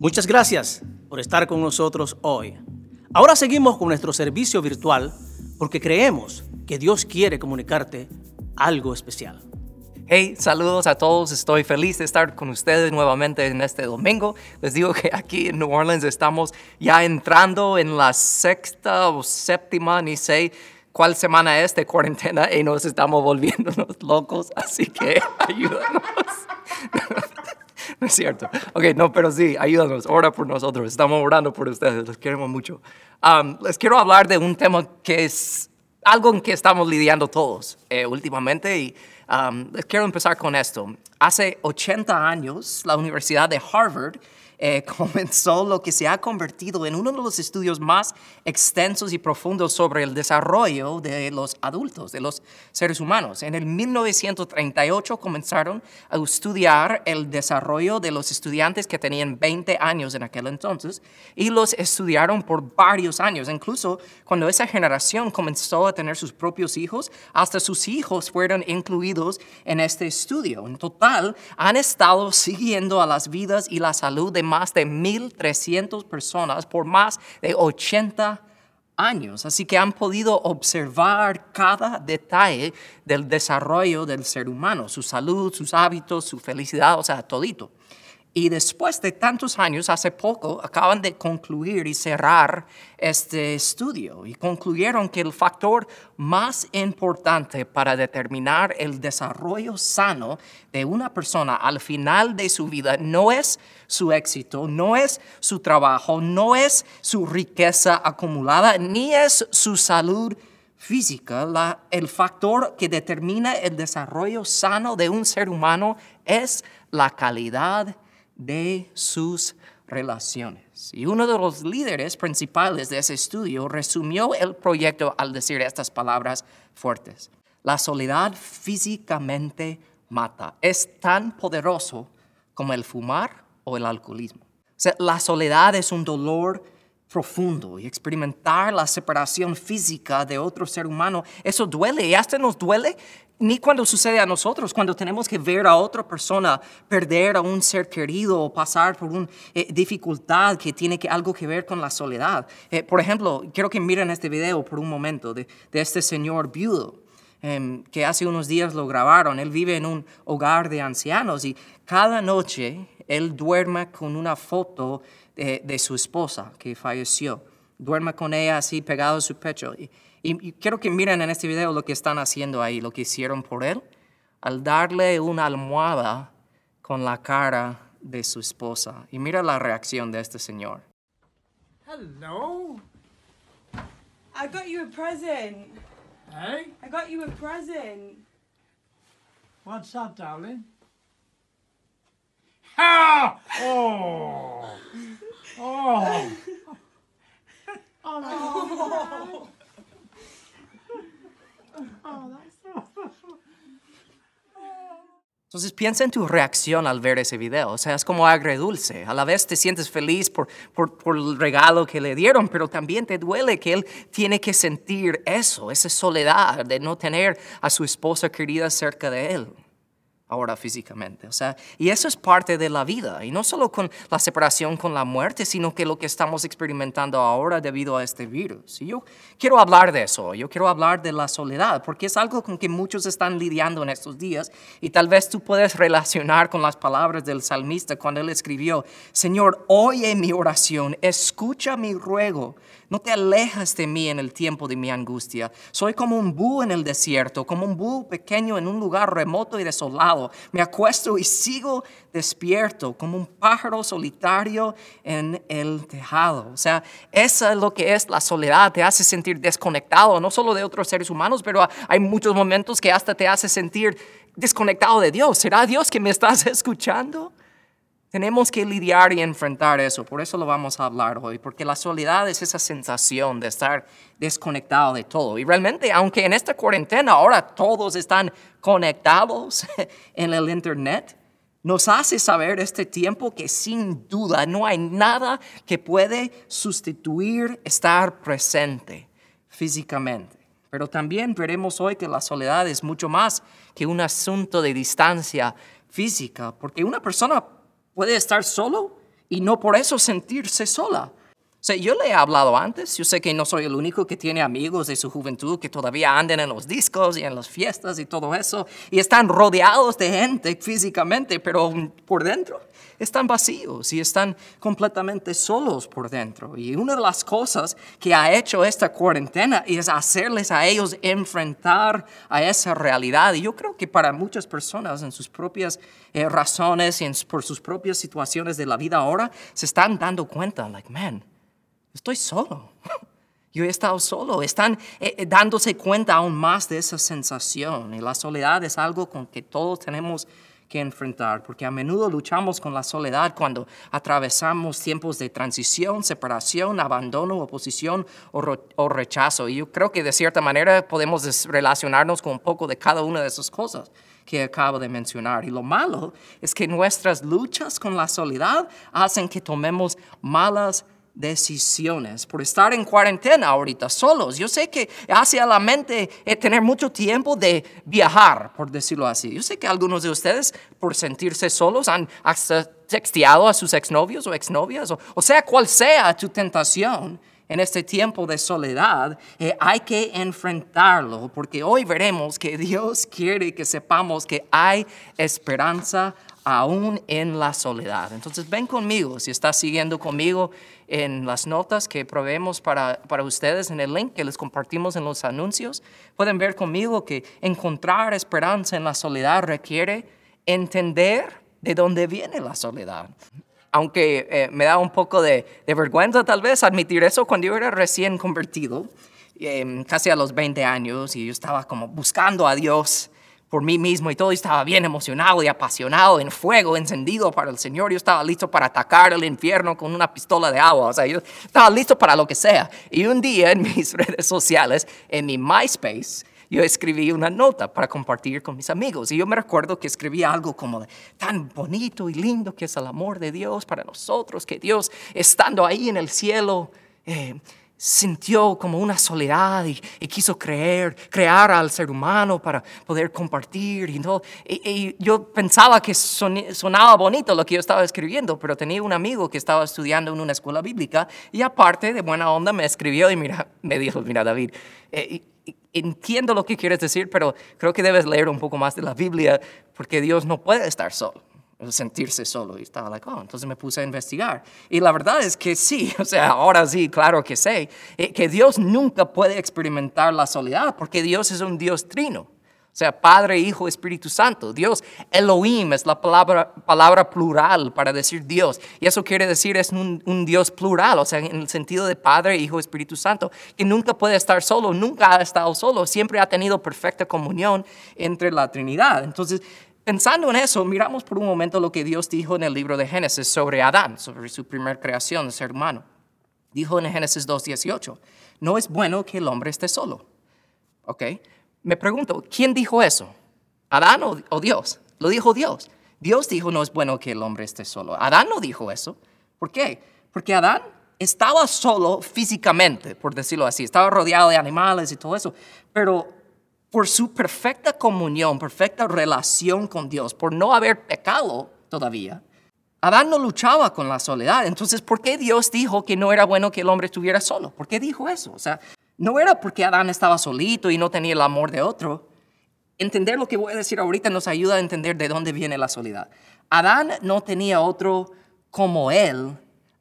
Muchas gracias por estar con nosotros hoy. Ahora seguimos con nuestro servicio virtual porque creemos que Dios quiere comunicarte algo especial. Hey, saludos a todos. Estoy feliz de estar con ustedes nuevamente en este domingo. Les digo que aquí en New Orleans estamos ya entrando en la sexta o séptima, ni sé cuál semana es de cuarentena y nos estamos volviendo locos. Así que ayúdanos. No es cierto. Ok, no, pero sí, ayúdanos, ora por nosotros. Estamos orando por ustedes, los queremos mucho. Um, les quiero hablar de un tema que es algo en que estamos lidiando todos eh, últimamente y um, les quiero empezar con esto. Hace 80 años, la Universidad de Harvard eh, comenzó lo que se ha convertido en uno de los estudios más extensos y profundos sobre el desarrollo de los adultos, de los seres humanos. En el 1938 comenzaron a estudiar el desarrollo de los estudiantes que tenían 20 años en aquel entonces y los estudiaron por varios años. Incluso cuando esa generación comenzó a tener sus propios hijos, hasta sus hijos fueron incluidos en este estudio. En total, han estado siguiendo a las vidas y la salud de más de 1.300 personas por más de 80 años. Así que han podido observar cada detalle del desarrollo del ser humano, su salud, sus hábitos, su felicidad, o sea, todito. Y después de tantos años, hace poco, acaban de concluir y cerrar este estudio y concluyeron que el factor más importante para determinar el desarrollo sano de una persona al final de su vida no es su éxito, no es su trabajo, no es su riqueza acumulada, ni es su salud física. El factor que determina el desarrollo sano de un ser humano es la calidad de sus relaciones. Y uno de los líderes principales de ese estudio resumió el proyecto al decir estas palabras fuertes. La soledad físicamente mata. Es tan poderoso como el fumar o el alcoholismo. la soledad es un dolor profundo y experimentar la separación física de otro ser humano, eso duele y hasta nos duele ni cuando sucede a nosotros, cuando tenemos que ver a otra persona perder a un ser querido o pasar por una eh, dificultad que tiene que, algo que ver con la soledad. Eh, por ejemplo, quiero que miren este video por un momento de, este señor viudo. Em, que hace unos días lo grabaron. Él vive en un hogar de ancianos y cada noche él duerme con una foto de, su esposa que falleció. Duerme con ella así pegado a su pecho. Y, quiero que miren en este video lo que están haciendo ahí, lo que hicieron por él, al darle una almohada con la cara de su esposa. Y mira la reacción de este señor. Hello. I got you a present. Hey? I got you a present. What's that, darling? Ah! Oh! Oh! Oh, Entonces piensa en tu reacción al ver ese video. O sea, es como agredulce. A la vez te sientes feliz por, por, por, el regalo que le dieron, pero también te duele que él tiene que sentir eso, esa soledad de no tener a su esposa querida cerca de él ahora físicamente. O sea, y eso es parte de la vida. Y no solo con la separación con la muerte, sino que lo que estamos experimentando ahora debido a este virus. Y yo quiero hablar de eso. Yo quiero hablar de la soledad, porque es algo con que muchos están lidiando en estos días. Y tal vez tú puedes relacionar con las palabras del salmista cuando él escribió, Señor, oye mi oración, escucha mi ruego no te alejas de mí en el tiempo de mi angustia. Soy como un búho en el desierto, como un búho pequeño en un lugar remoto y desolado. Me acuesto y sigo despierto, como un pájaro solitario en el tejado. O sea, eso es lo que es la soledad. Te hace sentir desconectado, no solo de otros seres humanos, pero hay muchos momentos que hasta te hace sentir desconectado de Dios. ¿Será Dios que me estás escuchando? Tenemos que lidiar y enfrentar eso, por eso lo vamos a hablar hoy, porque la soledad es esa sensación de estar desconectado de todo. Y realmente, aunque en esta cuarentena ahora todos están conectados en el Internet, nos hace saber este tiempo que sin duda no hay nada que puede sustituir estar presente físicamente. Pero también veremos hoy que la soledad es mucho más que un asunto de distancia física, porque una persona puede estar solo y no por eso sentirse sola. O sea, yo le he hablado antes, yo sé que no soy el único que tiene amigos de su juventud que todavía andan en los discos y en las fiestas y todo eso, y están rodeados de gente físicamente, pero por dentro están vacíos y están completamente solos por dentro. Y una de las cosas que ha hecho esta cuarentena es hacerles a ellos enfrentar a esa realidad. Y yo creo que para muchas personas en sus propias eh, razones y por sus propias situaciones de la vida ahora, se están dando cuenta, like, man, estoy solo. Yo he estado solo. Están eh, eh, dándose cuenta aún más de esa sensación. Y la soledad es algo con que todos tenemos que enfrentar, porque a menudo luchamos con la soledad cuando atravesamos tiempos de transición, separación, abandono, oposición o, o rechazo. Y yo creo que de cierta manera podemos relacionarnos con un poco de cada una de esas cosas que acabo de mencionar. Y lo malo es que nuestras luchas con la soledad hacen que tomemos malas decisiones por estar en cuarentena ahorita solos. Yo sé que hace a la mente eh, tener mucho tiempo de viajar, por decirlo así. Yo sé que algunos de ustedes, por sentirse solos, han hasta texteado a sus exnovios o exnovias, o, sea, cual sea tu tentación en este tiempo de soledad, eh, hay que enfrentarlo, porque hoy veremos que Dios quiere que sepamos que hay esperanza aún en la soledad. Entonces ven conmigo, si estás siguiendo conmigo en las notas que proveemos para, para ustedes en el link que les compartimos en los anuncios, pueden ver conmigo que encontrar esperanza en la soledad requiere entender de dónde viene la soledad. Aunque eh, me da un poco de, de, vergüenza tal vez admitir eso, cuando yo era recién convertido, eh, casi a los 20 años, y yo estaba como buscando a Dios, por mí mismo y todo, y estaba bien emocionado y apasionado, en fuego, encendido para el Señor. Yo estaba listo para atacar el infierno con una pistola de agua, o sea, yo estaba listo para lo que sea. Y un día en mis redes sociales, en mi MySpace, yo escribí una nota para compartir con mis amigos. Y yo me recuerdo que escribí algo como tan bonito y lindo que es el amor de Dios para nosotros, que Dios estando ahí en el cielo, eh, sintió como una soledad y, quiso creer, crear al ser humano para poder compartir y todo. Y, yo pensaba que sonaba bonito lo que yo estaba escribiendo, pero tenía un amigo que estaba estudiando en una escuela bíblica y aparte de buena onda me escribió y mira, me dijo, mira David, eh, entiendo lo que quieres decir, pero creo que debes leer un poco más de la Biblia porque Dios no puede estar solo sentirse solo. Y estaba like, oh, entonces me puse a investigar. Y la verdad es que sí, o sea, ahora sí, claro que sé, eh, que Dios nunca puede experimentar la soledad porque Dios es un Dios trino. O sea, Padre, Hijo, Espíritu Santo. Dios, Elohim, es la palabra, palabra plural para decir Dios. Y eso quiere decir es un, un, Dios plural, o sea, en el sentido de Padre, Hijo, Espíritu Santo, que nunca puede estar solo, nunca ha estado solo, siempre ha tenido perfecta comunión entre la Trinidad. Entonces, Pensando en eso, miramos por un momento lo que Dios dijo en el libro de Génesis sobre Adán, sobre su primera creación, el ser humano. Dijo en Génesis 2.18, no es bueno que el hombre esté solo. ¿Ok? Me pregunto, ¿quién dijo eso? ¿Adán o Dios? Lo dijo Dios. Dios dijo no es bueno que el hombre esté solo. Adán no dijo eso. ¿Por qué? Porque Adán estaba solo físicamente, por decirlo así. Estaba rodeado de animales y todo eso. Pero por su perfecta comunión, perfecta relación con Dios, por no haber pecado todavía, Adán no luchaba con la soledad. Entonces, ¿por qué Dios dijo que no era bueno que el hombre estuviera solo? ¿Por qué dijo eso? O sea, no era porque Adán estaba solito y no tenía el amor de otro. Entender lo que voy a decir ahorita nos ayuda a entender de dónde viene la soledad. Adán no tenía otro como él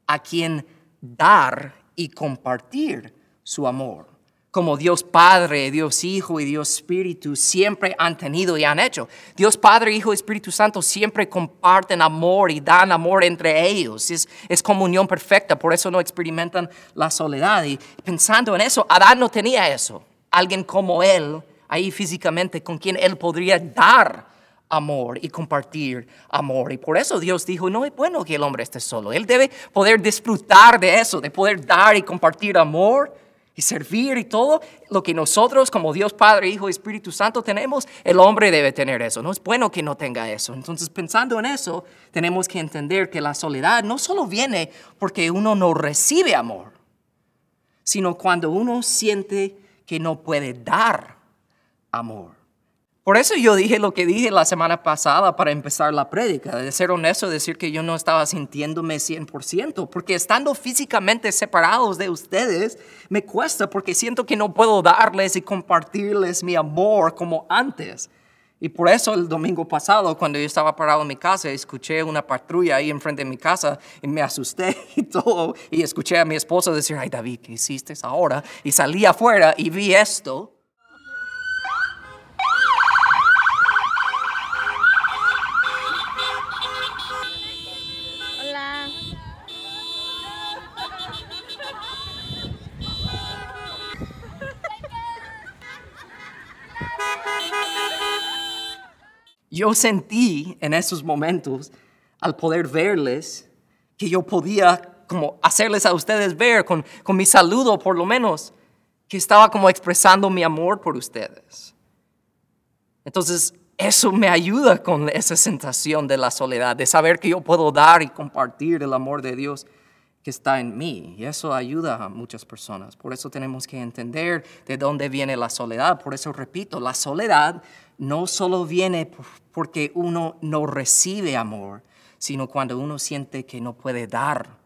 a quien dar y compartir su amor como Dios Padre, Dios Hijo y Dios Espíritu siempre han tenido y han hecho. Dios Padre, Hijo y Espíritu Santo siempre comparten amor y dan amor entre ellos. Es, es comunión perfecta, por eso no experimentan la soledad. Y pensando en eso, Adán no tenía eso. Alguien como él, ahí físicamente, con quien él podría dar amor y compartir amor. Y por eso Dios dijo, no es bueno que el hombre esté solo. Él debe poder disfrutar de eso, de poder dar y compartir amor y servir y todo lo que nosotros como Dios Padre, Hijo y Espíritu Santo tenemos, el hombre debe tener eso. No es bueno que no tenga eso. Entonces, pensando en eso, tenemos que entender que la soledad no solo viene porque uno no recibe amor, sino cuando uno siente que no puede dar amor. Por eso yo dije lo que dije la semana pasada para empezar la prédica, de ser honesto, decir que yo no estaba sintiéndome 100%, porque estando físicamente separados de ustedes me cuesta porque siento que no puedo darles y compartirles mi amor como antes. Y por eso el domingo pasado, cuando yo estaba parado en mi casa, escuché una patrulla ahí enfrente de mi casa y me asusté y todo. Y escuché a mi esposa decir, ay David, ¿qué hiciste ahora? Y salí afuera y vi esto. Yo sentí en esos momentos, al poder verles, que yo podía como hacerles a ustedes ver con, con mi saludo por lo menos, que estaba como expresando mi amor por ustedes. Entonces, eso me ayuda con esa sensación de la soledad, de saber que yo puedo dar y compartir el amor de Dios que está en mí. Y eso ayuda a muchas personas. Por eso tenemos que entender de dónde viene la soledad. Por eso repito, la soledad no solo viene por- porque uno no recibe amor, sino cuando uno siente que no puede dar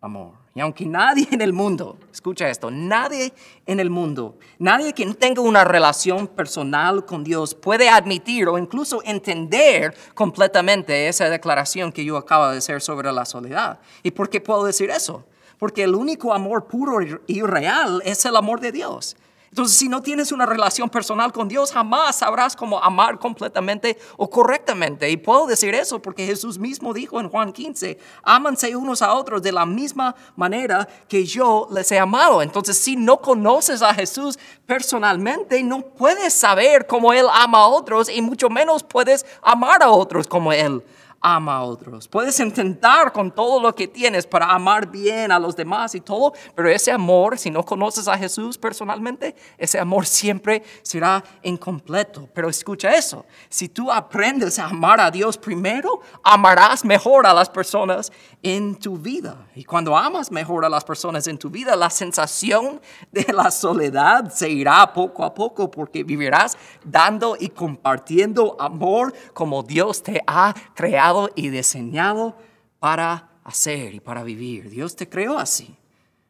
amor. Y aunque nadie en el mundo, escucha esto, nadie en el mundo, nadie que tenga una relación personal con Dios puede admitir o incluso entender completamente esa declaración que yo acabo de hacer sobre la soledad. ¿Y por qué puedo decir eso? Porque el único amor puro y real es el amor de Dios. Entonces, si no tienes una relación personal con Dios, jamás sabrás cómo amar completamente o correctamente. Y puedo decir eso porque Jesús mismo dijo en Juan 15, ámanse unos a otros de la misma manera que yo les he amado. Entonces, si no conoces a Jesús personalmente, no puedes saber cómo Él ama a otros y mucho menos puedes amar a otros como Él ama a otros. Puedes intentar con todo lo que tienes para amar bien a los demás y todo, pero ese amor, si no conoces a Jesús personalmente, ese amor siempre será incompleto. Pero escucha eso, si tú aprendes a amar a Dios primero, amarás mejor a las personas en tu vida. Y cuando amas mejor a las personas en tu vida, la sensación de la soledad se irá poco a poco porque vivirás dando y compartiendo amor como Dios te ha creado y diseñado para hacer y para vivir. Dios te creó así.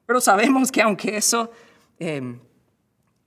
Pero sabemos que aunque eso eh,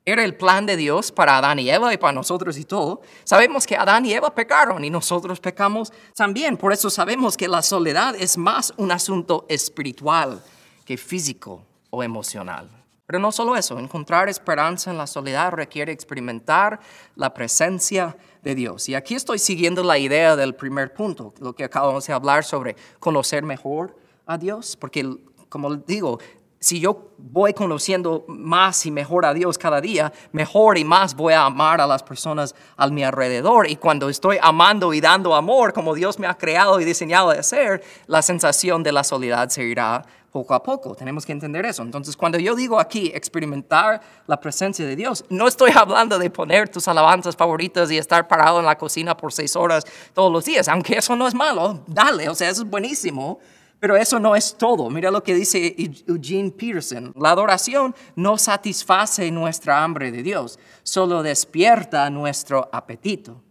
era el plan de Dios para Adán y Eva y para nosotros y todo, sabemos que Adán y Eva pecaron y nosotros pecamos también. Por eso sabemos que la soledad es más un asunto espiritual que físico o emocional. Pero no solo eso, encontrar esperanza en la soledad requiere experimentar la presencia de Dios. Y aquí estoy siguiendo la idea del primer punto, lo que acabamos de hablar sobre conocer mejor a Dios, porque como digo, si yo voy conociendo más y mejor a Dios cada día, mejor y más voy a amar a las personas a mi alrededor. Y cuando estoy amando y dando amor como Dios me ha creado y diseñado de hacer, la sensación de la soledad se irá poco a poco. Tenemos que entender eso. Entonces, cuando yo digo aquí experimentar la presencia de Dios, no estoy hablando de poner tus alabanzas favoritas y estar parado en la cocina por seis horas todos los días, aunque eso no es malo, dale, o sea, eso es buenísimo. Pero eso no es todo. Mira lo que dice Eugene Peterson. La adoración no satisface nuestra hambre de Dios, solo despierta nuestro apetito.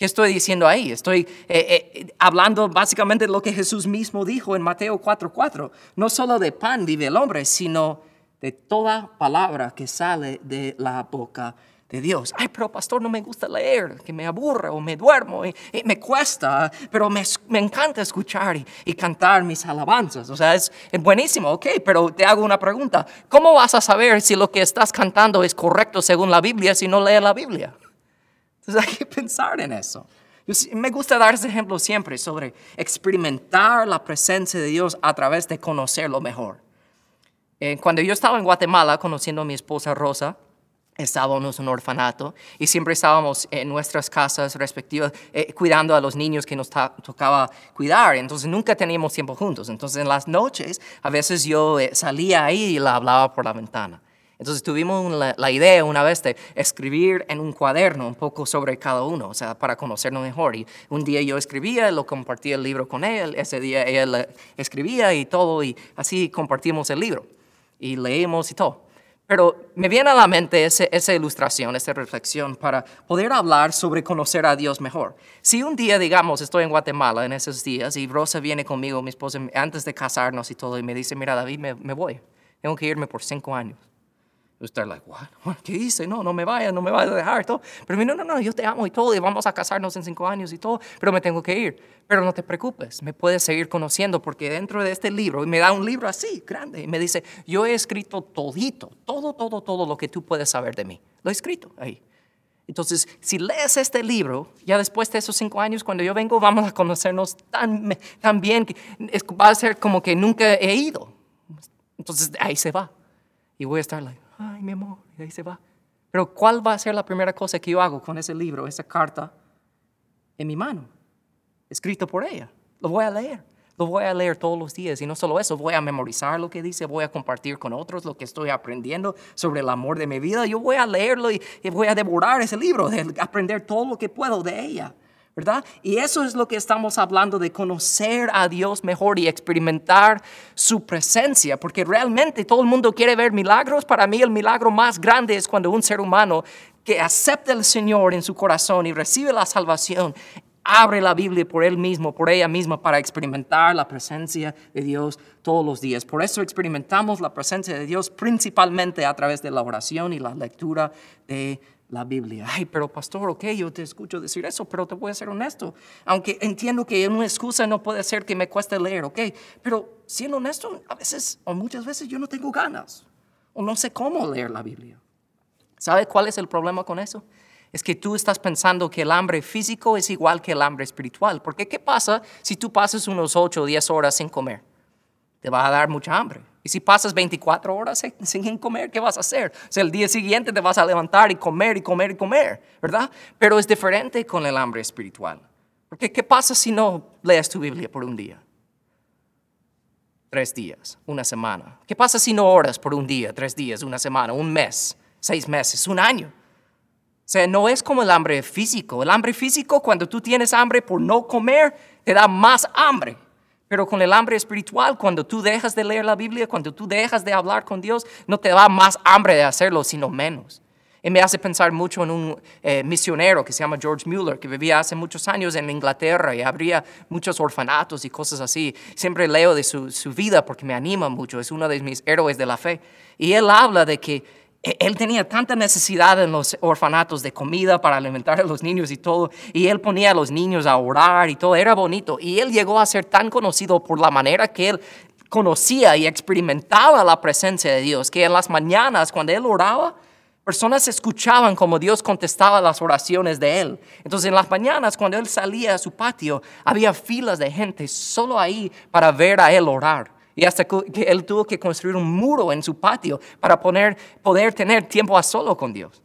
¿Qué estoy diciendo ahí? Estoy eh, eh, hablando básicamente de lo que Jesús mismo dijo en Mateo 4:4. No solo de pan vive el hombre, sino de toda palabra que sale de la boca de Dios. Ay, pero pastor, no me gusta leer, que me aburre o me duermo y, y me cuesta, pero me, me encanta escuchar y, y, cantar mis alabanzas. O sea, es, es buenísimo, ok, pero te hago una pregunta. ¿Cómo vas a saber si lo que estás cantando es correcto según la Biblia si no lees la Biblia? Entonces hay que pensar en eso. Yo, me gusta dar ese ejemplo siempre sobre experimentar la presencia de Dios a través de conocerlo mejor. Eh, cuando yo estaba en Guatemala conociendo a mi esposa Rosa, estábamos en un orfanato y siempre estábamos en nuestras casas respectivas eh, cuidando a los niños que nos tocaba cuidar. Entonces nunca teníamos tiempo juntos. Entonces en las noches a veces yo eh, salía ahí y la hablaba por la ventana. Entonces tuvimos la, idea una vez de escribir en un cuaderno un poco sobre cada uno, o sea, para conocernos mejor. Y un día yo escribía, lo compartía el libro con él, ese día él escribía y todo, y así compartimos el libro y leímos y todo. Pero me viene a la mente esa ilustración, esa reflexión para poder hablar sobre conocer a Dios mejor. Si un día, digamos, estoy en Guatemala en esos días y Rosa viene conmigo, mi esposa, antes de casarnos y todo, y me dice, mira David, me voy, tengo que irme por cinco años. Usted, like, what? ¿Qué hice? No, no me vaya, no me vaya a dejar, todo. Pero me, no, no, no, yo te amo y todo, y vamos a casarnos en cinco años y todo, pero me tengo que ir. Pero no te preocupes, me puedes seguir conociendo, porque dentro de este libro, me da un libro así, grande, y me dice, yo he escrito todito, todo, todo, todo lo que tú puedes saber de mí. Lo he escrito ahí. Entonces, si lees este libro, ya después de esos cinco años, cuando yo vengo, vamos a conocernos tan, tan bien que va a ser como que nunca he ido. Entonces, ahí se va. Y voy a estar like, ay, mi amor, y ahí se va. Pero ¿cuál va a ser la primera cosa que yo hago con ese libro, esa carta en mi mano? Escrito por ella. Lo voy a leer. Lo voy a leer todos los días. Y no solo eso, voy a memorizar lo que dice, voy a compartir con otros lo que estoy aprendiendo sobre el amor de mi vida. Yo voy a leerlo y, voy a devorar ese libro, de aprender todo lo que puedo de ella. Y eso es lo que estamos hablando de conocer a Dios mejor y experimentar su presencia, porque realmente todo el mundo quiere ver milagros. Para mí el milagro más grande es cuando un ser humano que acepta al Señor en su corazón y recibe la salvación, abre la Biblia por él mismo, por ella misma, para experimentar la presencia de Dios todos los días. Por eso experimentamos la presencia de Dios principalmente a través de la oración y la lectura de la Biblia. Ay, pero pastor, ok, yo te escucho decir eso, pero te voy a ser honesto. Aunque entiendo que una excusa no puede ser que me cueste leer, ok, pero siendo honesto, a veces o muchas veces yo no tengo ganas o no sé cómo leer la Biblia. ¿Sabe cuál es el problema con eso? Es que tú estás pensando que el hambre físico es igual que el hambre espiritual. Porque ¿qué pasa si tú pasas unos 8 o 10 horas sin comer? Te va a dar mucha hambre. Y si pasas 24 horas sin, comer, ¿qué vas a hacer? O sea, el día siguiente te vas a levantar y comer y comer y comer, ¿verdad? Pero es diferente con el hambre espiritual. Porque ¿qué pasa si no lees tu Biblia por un día? Tres días, una semana. ¿Qué pasa si no oras por un día, tres días, una semana, un mes, seis meses, un año? O sea, no es como el hambre físico. El hambre físico, cuando tú tienes hambre por no comer, te da más hambre. Pero con el hambre espiritual, cuando tú dejas de leer la Biblia, cuando tú dejas de hablar con Dios, no te da más hambre de hacerlo, sino menos. Y me hace pensar mucho en un eh, misionero que se llama George Mueller, que vivía hace muchos años en Inglaterra y abría muchos orfanatos y cosas así. Siempre leo de su, su vida porque me anima mucho, es uno de mis héroes de la fe. Y él habla de que él tenía tanta necesidad en los orfanatos de comida para alimentar a los niños y todo, y él ponía a los niños a orar y todo, era bonito. Y él llegó a ser tan conocido por la manera que él conocía y experimentaba la presencia de Dios, que en las mañanas cuando él oraba, personas escuchaban como Dios contestaba las oraciones de él. Entonces en las mañanas cuando él salía a su patio, había filas de gente solo ahí para ver a él orar. Y hasta que él tuvo que construir un muro en su patio para poner, poder tener tiempo a solo con Dios.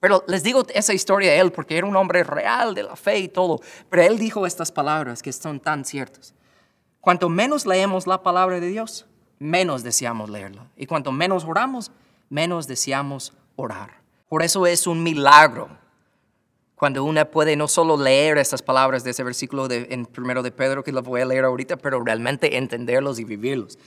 Pero les digo esa historia de él porque era un hombre real de la fe y todo. Pero él dijo estas palabras que son tan ciertas. Cuanto menos leemos la palabra de Dios, menos deseamos leerla. Y cuanto menos oramos, menos deseamos orar. Por eso es un milagro cuando una puede no solo leer estas palabras de ese versículo de, en primero de Pedro, que lo voy a leer ahorita, pero realmente entenderlos y vivirlos.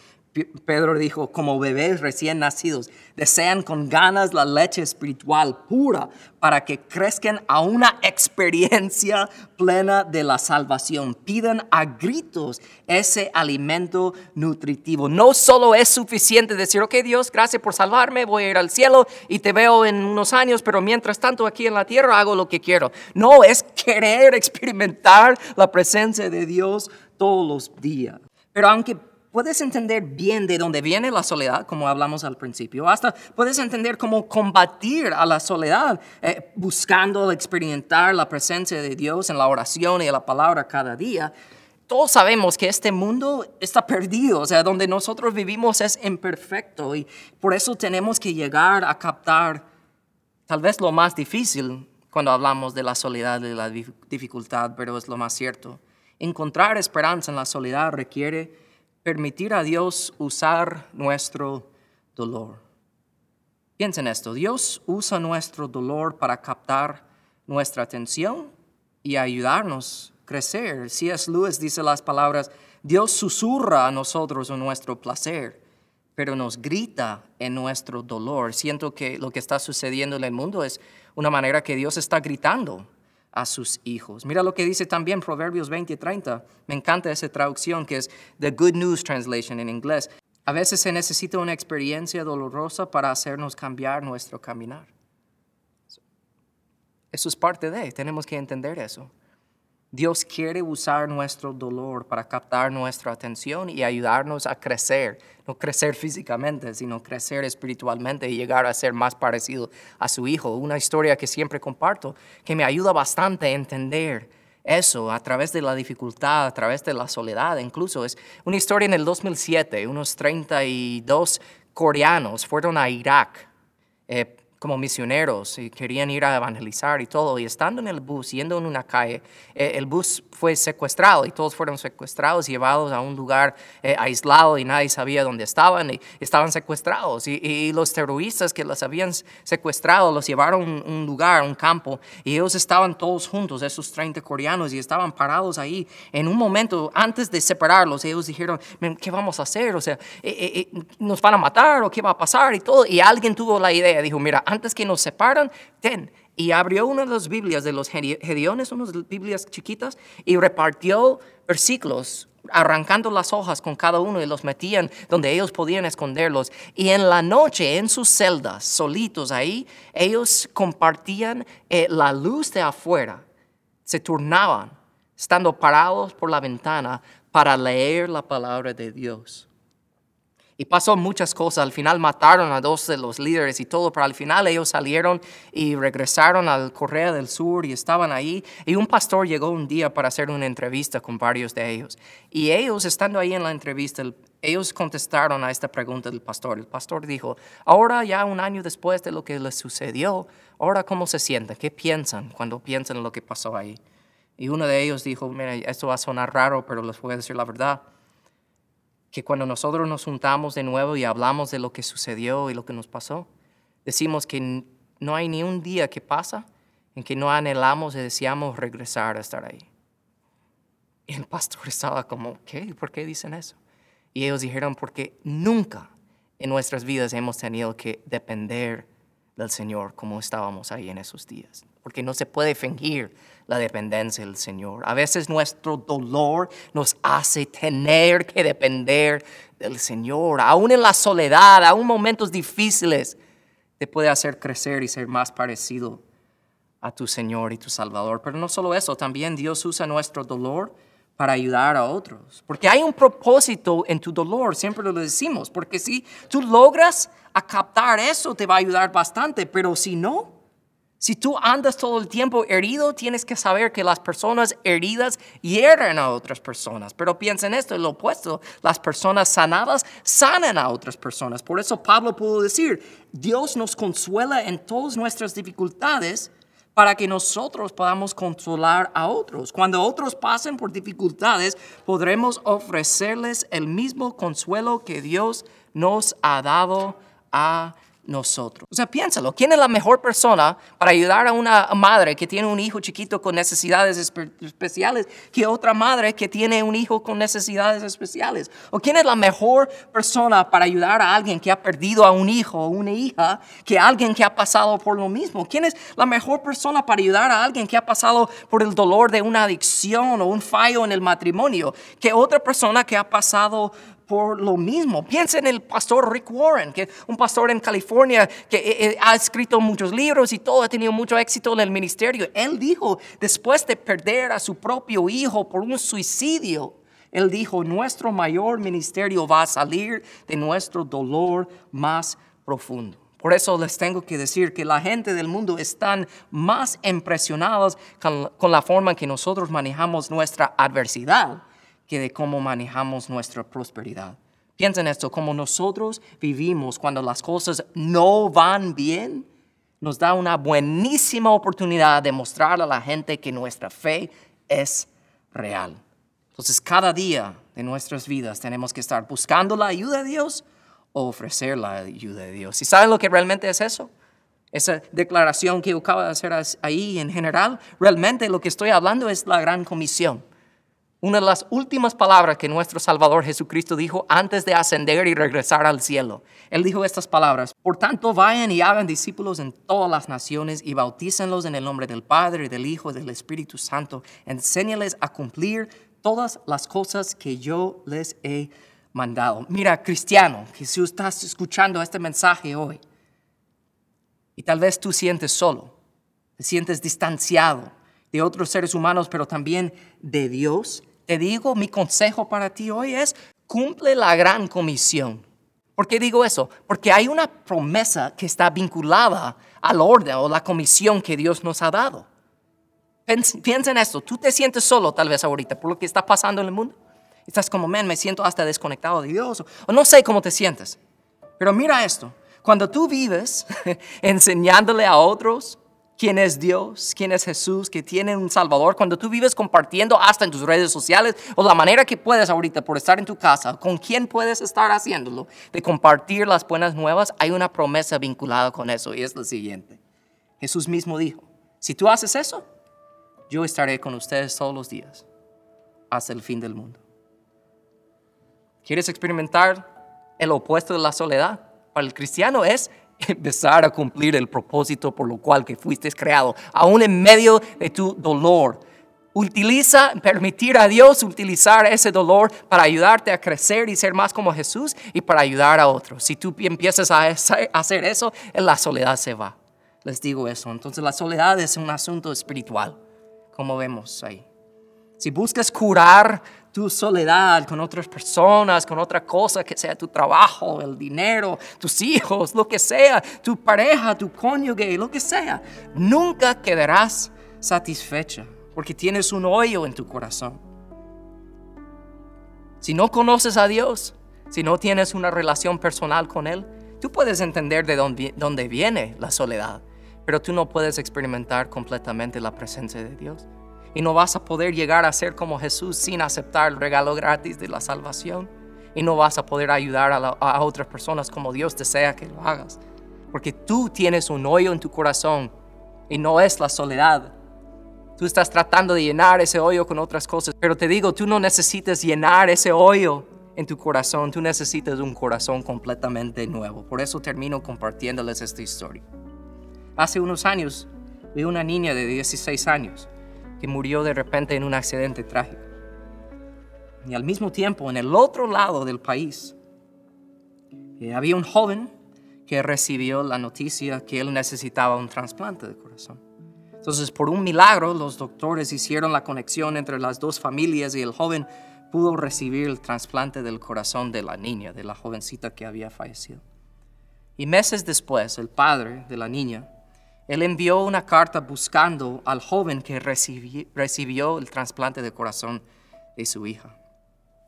Pedro dijo, como bebés recién nacidos, desean con ganas la leche espiritual pura para que crezcan a una experiencia plena de la salvación. Piden a gritos ese alimento nutritivo. No solo es suficiente decir, ok Dios, gracias por salvarme, voy a ir al cielo y te veo en unos años, pero mientras tanto aquí en la tierra hago lo que quiero. No, es querer experimentar la presencia de Dios todos los días. Pero aunque puedes entender bien de dónde viene la soledad, como hablamos al principio, hasta puedes entender cómo combatir a la soledad, eh, buscando experimentar la presencia de Dios en la oración y en la palabra cada día. Todos sabemos que este mundo está perdido, o sea, donde nosotros vivimos es imperfecto y por eso tenemos que llegar a captar tal vez lo más difícil cuando hablamos de la soledad y la dificultad, pero es lo más cierto. Encontrar esperanza en la soledad requiere permitir a Dios usar nuestro dolor. Piensen esto, Dios usa nuestro dolor para captar nuestra atención y ayudarnos a crecer. C.S. Lewis dice las palabras, Dios susurra a nosotros en nuestro placer. pero nos grita en nuestro dolor. Siento que lo que está sucediendo en el mundo es una manera que Dios está gritando a sus hijos. Mira lo que dice también Proverbios 20 y 30. Me encanta esa traducción que es The Good News Translation en inglés. A veces se necesita una experiencia dolorosa para hacernos cambiar nuestro caminar. Eso es parte de, tenemos que entender eso. Dios quiere usar nuestro dolor para captar nuestra atención y ayudarnos a crecer, no crecer físicamente, sino crecer espiritualmente y llegar a ser más parecido a su Hijo. Una historia que siempre comparto, que me ayuda bastante a entender eso a través de la dificultad, a través de la soledad, incluso es una historia en el 2007, unos 32 coreanos fueron a Irak. Eh, como misioneros y querían ir a evangelizar y todo. Y estando en el bus, yendo en una calle, eh, el bus fue secuestrado y todos fueron secuestrados, llevados a un lugar eh, aislado y nadie sabía dónde estaban y estaban secuestrados. Y, los terroristas que los habían secuestrado los llevaron a un lugar, un campo, y ellos estaban todos juntos, esos 30 coreanos, y estaban parados ahí. En un momento, antes de separarlos, ellos dijeron, ¿qué vamos a hacer? O sea, eh, ¿nos van a matar o qué va a pasar? Y todo. Y alguien tuvo la idea, dijo, mira, antes que nos separan, ten. Y abrió una de las Biblias de los Gedeones, unas Biblias chiquitas, y repartió versículos arrancando las hojas con cada uno y los metían donde ellos podían esconderlos. Y en la noche, en sus celdas, solitos ahí, ellos compartían eh, la luz de afuera. Se turnaban, estando parados por la ventana para leer la palabra de Dios. Y pasó muchas cosas. Al final mataron a dos de los líderes y todo, pero al final ellos salieron y regresaron al Correa del Sur y estaban ahí. Y un pastor llegó un día para hacer una entrevista con varios de ellos. Y ellos, estando ahí en la entrevista, ellos contestaron a esta pregunta del pastor. El pastor dijo, ahora ya un año después de lo que les sucedió, ahora cómo se sienten, qué piensan cuando piensan en lo que pasó ahí. Y uno de ellos dijo, mira, esto va a sonar raro, pero les voy a decir la verdad que cuando nosotros nos juntamos de nuevo y hablamos de lo que sucedió y lo que nos pasó, decimos que no hay ni un día que pasa en que no anhelamos y deseamos regresar a estar ahí. Y el pastor estaba como, ¿qué? ¿Por qué dicen eso? Y ellos dijeron, porque nunca en nuestras vidas hemos tenido que depender del Señor como estábamos ahí en esos días. Porque no se puede fingir la dependencia del Señor. A veces nuestro dolor nos hace tener que depender del Señor. Aún en la soledad, aún momentos difíciles, te puede hacer crecer y ser más parecido a tu Señor y tu Salvador. Pero no solo eso, también Dios usa nuestro dolor para ayudar a otros. Porque hay un propósito en tu dolor, siempre lo decimos, porque si tú logras captar eso te va a ayudar bastante, pero si no, si tú andas todo el tiempo herido, tienes que saber que las personas heridas hieren a otras personas. Pero piensa en esto, lo opuesto, las personas sanadas sanan a otras personas. Por eso Pablo pudo decir, Dios nos consuela en todas nuestras dificultades para que nosotros podamos consolar a otros. Cuando otros pasen por dificultades, podremos ofrecerles el mismo consuelo que Dios nos ha dado a nosotros. O sea, piénsalo, ¿quién es la mejor persona para ayudar a una madre que tiene un hijo chiquito con necesidades especiales que otra madre que tiene un hijo con necesidades especiales? ¿O quién es la mejor persona para ayudar a alguien que ha perdido a un hijo o una hija que alguien que ha pasado por lo mismo? ¿Quién es la mejor persona para ayudar a alguien que ha pasado por el dolor de una adicción o un fallo en el matrimonio que otra persona que ha pasado por lo mismo. Piensa en el pastor Rick Warren, que un pastor en California que eh, eh, ha escrito muchos libros y todo, ha tenido mucho éxito en el ministerio. Él dijo, después de perder a su propio hijo por un suicidio, él dijo, nuestro mayor ministerio va a salir de nuestro dolor más profundo. Por eso les tengo que decir que la gente del mundo están más impresionados con la forma en que nosotros manejamos nuestra adversidad que de cómo manejamos nuestra prosperidad. Piensen esto, como nosotros vivimos cuando las cosas no van bien, nos da una buenísima oportunidad de mostrar a la gente que nuestra fe es real. Entonces, cada día de nuestras vidas tenemos que estar buscando la ayuda de Dios o ofrecer la ayuda de Dios. ¿Y saben lo que realmente es eso? Esa declaración que yo acabo de hacer ahí en general, realmente lo que estoy hablando es la gran comisión Una de las últimas palabras que nuestro Salvador Jesucristo dijo antes de ascender y regresar al cielo. Él dijo estas palabras, por tanto vayan y hagan discípulos en todas las naciones y bautícenlos en el nombre del Padre, del Hijo y del Espíritu Santo. Enséñales a cumplir todas las cosas que yo les he mandado. Mira, cristiano, que si estás escuchando este mensaje hoy y tal vez tú sientes solo, te sientes distanciado de otros seres humanos, pero también de Dios, te digo, mi consejo para ti hoy es, cumple la gran comisión. ¿Por qué digo eso? Porque hay una promesa que está vinculada al orden o la comisión que Dios nos ha dado. Piensa en esto, tú te sientes solo tal vez ahorita por lo que está pasando en el mundo. Estás como, man, me siento hasta desconectado de Dios. O no sé cómo te sientes. Pero mira esto, cuando tú vives enseñándole a otros quién es Dios, quién es Jesús, que tiene un Salvador, cuando tú vives compartiendo hasta en tus redes sociales o la manera que puedes ahorita por estar en tu casa, con quién puedes estar haciéndolo, de compartir las buenas nuevas, hay una promesa vinculada con eso y es lo siguiente. Jesús mismo dijo, si tú haces eso, yo estaré con ustedes todos los días hasta el fin del mundo. ¿Quieres experimentar el opuesto de la soledad? Para el cristiano es empezar a cumplir el propósito por lo cual que fuiste creado, aún en medio de tu dolor. Utiliza, permitir a Dios utilizar ese dolor para ayudarte a crecer y ser más como Jesús y para ayudar a otros. Si tú empiezas a hacer eso, la soledad se va. Les digo eso. Entonces la soledad es un asunto espiritual, como vemos ahí. Si buscas curar tu soledad con otras personas, con otra cosa que sea tu trabajo, el dinero, tus hijos, lo que sea, tu pareja, tu cónyuge, lo que sea, nunca quedarás satisfecha porque tienes un hoyo en tu corazón. Si no conoces a Dios, si no tienes una relación personal con Él, tú puedes entender de dónde, dónde viene la soledad, pero tú no puedes experimentar completamente la presencia de Dios y no vas a poder llegar a ser como Jesús sin aceptar el regalo gratis de la salvación. Y no vas a poder ayudar a, otras personas como Dios desea que lo hagas. Porque tú tienes un hoyo en tu corazón y no es la soledad. Tú estás tratando de llenar ese hoyo con otras cosas. Pero te digo, tú no necesitas llenar ese hoyo en tu corazón. Tú necesitas un corazón completamente nuevo. Por eso termino compartiéndoles esta historia. Hace unos años vi una niña de 16 años que murió de repente en un accidente trágico. Y al mismo tiempo, en el otro lado del país, eh, había un joven que recibió la noticia que él necesitaba un trasplante de corazón. Entonces, por un milagro, los doctores hicieron la conexión entre las dos familias y el joven pudo recibir el trasplante del corazón de la niña, de la jovencita que había fallecido. Y meses después, el padre de la niña él envió una carta buscando al joven que recibió el trasplante de corazón de su hija.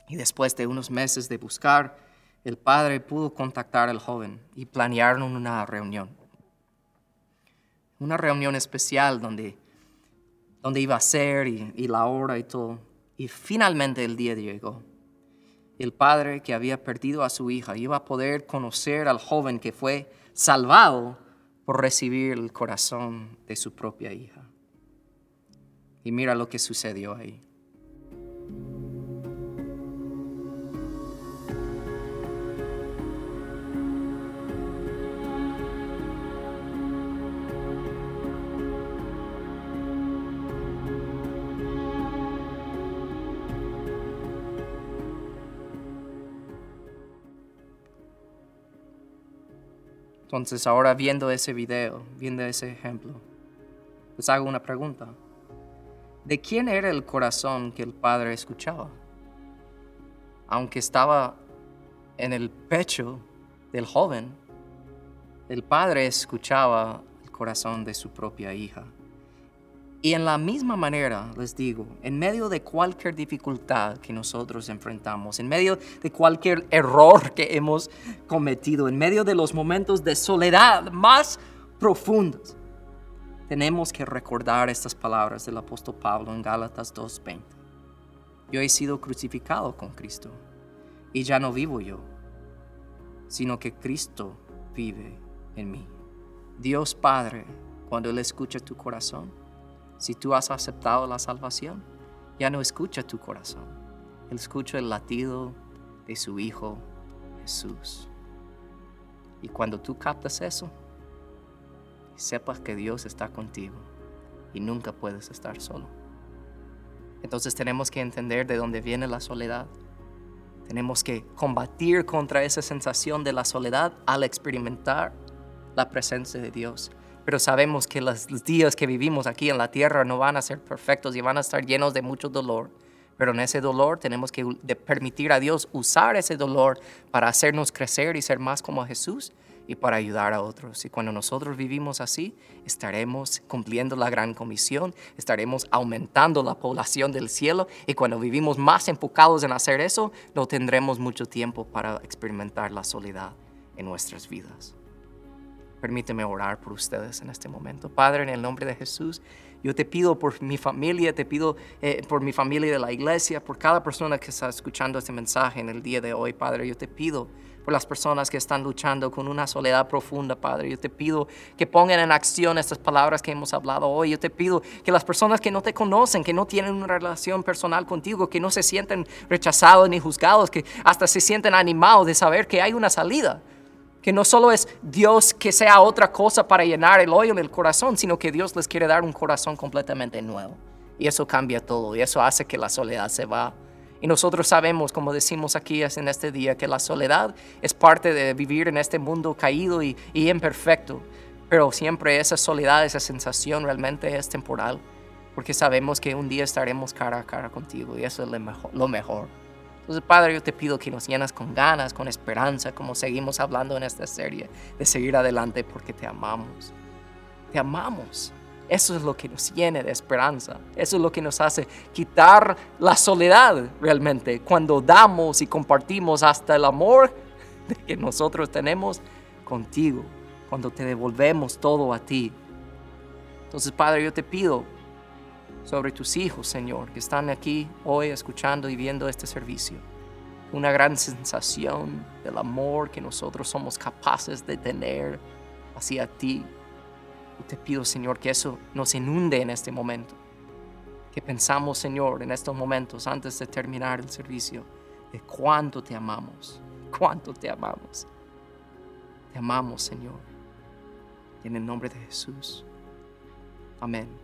Y después de unos meses de buscar, el padre pudo contactar al joven y planearon una reunión. Una reunión especial donde, donde iba a ser y, y la hora y todo. Y finalmente el día llegó. El padre que había perdido a su hija iba a poder conocer al joven que fue salvado por recibir el corazón de su propia hija. Y mira lo que sucedió ahí. Entonces ahora viendo ese video, viendo ese ejemplo, les hago una pregunta. ¿De quién era el corazón que el padre escuchaba? Aunque estaba en el pecho del joven, el padre escuchaba el corazón de su propia hija. Y en la misma manera, les digo, en medio de cualquier dificultad que nosotros enfrentamos, en medio de cualquier error que hemos cometido, en medio de los momentos de soledad más profundos, tenemos que recordar estas palabras del apóstol Pablo en Gálatas 2.20. Yo he sido crucificado con Cristo y ya no vivo yo, sino que Cristo vive en mí. Dios Padre, cuando Él escucha tu corazón, si tú has aceptado la salvación, ya no escucha tu corazón. Él escucha el latido de su Hijo Jesús. Y cuando tú captas eso, sepas que Dios está contigo y nunca puedes estar solo. Entonces tenemos que entender de dónde viene la soledad. Tenemos que combatir contra esa sensación de la soledad al experimentar la presencia de Dios. Pero sabemos que los días que vivimos aquí en la tierra no van a ser perfectos y van a estar llenos de mucho dolor. Pero en ese dolor tenemos que permitir a Dios usar ese dolor para hacernos crecer y ser más como Jesús y para ayudar a otros. Y cuando nosotros vivimos así, estaremos cumpliendo la gran comisión, estaremos aumentando la población del cielo y cuando vivimos más enfocados en hacer eso, no tendremos mucho tiempo para experimentar la soledad en nuestras vidas. Permíteme orar por ustedes en este momento. Padre, en el nombre de Jesús, yo te pido por mi familia, te pido eh, por mi familia de la iglesia, por cada persona que está escuchando este mensaje en el día de hoy, Padre. Yo te pido por las personas que están luchando con una soledad profunda, Padre. Yo te pido que pongan en acción estas palabras que hemos hablado hoy. Yo te pido que las personas que no te conocen, que no tienen una relación personal contigo, que no se sienten rechazados ni juzgados, que hasta se sienten animados de saber que hay una salida. Que no solo es Dios que sea otra cosa para llenar el hoyo en el corazón, sino que Dios les quiere dar un corazón completamente nuevo. Y eso cambia todo y eso hace que la soledad se va. Y nosotros sabemos, como decimos aquí en este día, que la soledad es parte de vivir en este mundo caído y, imperfecto. Pero siempre esa soledad, esa sensación realmente es temporal. Porque sabemos que un día estaremos cara a cara contigo y eso es. Lo mejor. Entonces, Padre, yo te pido que nos llenas con ganas, con esperanza, como seguimos hablando en esta serie, de seguir adelante porque te amamos. Te amamos. Eso es lo que nos llena de esperanza. Eso es lo que nos hace quitar la soledad realmente. Cuando damos y compartimos hasta el amor que nosotros tenemos contigo. Cuando te devolvemos todo a ti. Entonces, Padre, yo te pido sobre tus hijos, Señor, que están aquí hoy escuchando y viendo este servicio. Una gran sensación del amor que nosotros somos capaces de tener hacia ti. Te pido, Señor, que eso nos inunde en este momento. Que pensamos, Señor, en estos momentos, antes de terminar el servicio, de cuánto te amamos, cuánto te amamos. Te amamos, Señor. En el nombre de Jesús. Amén.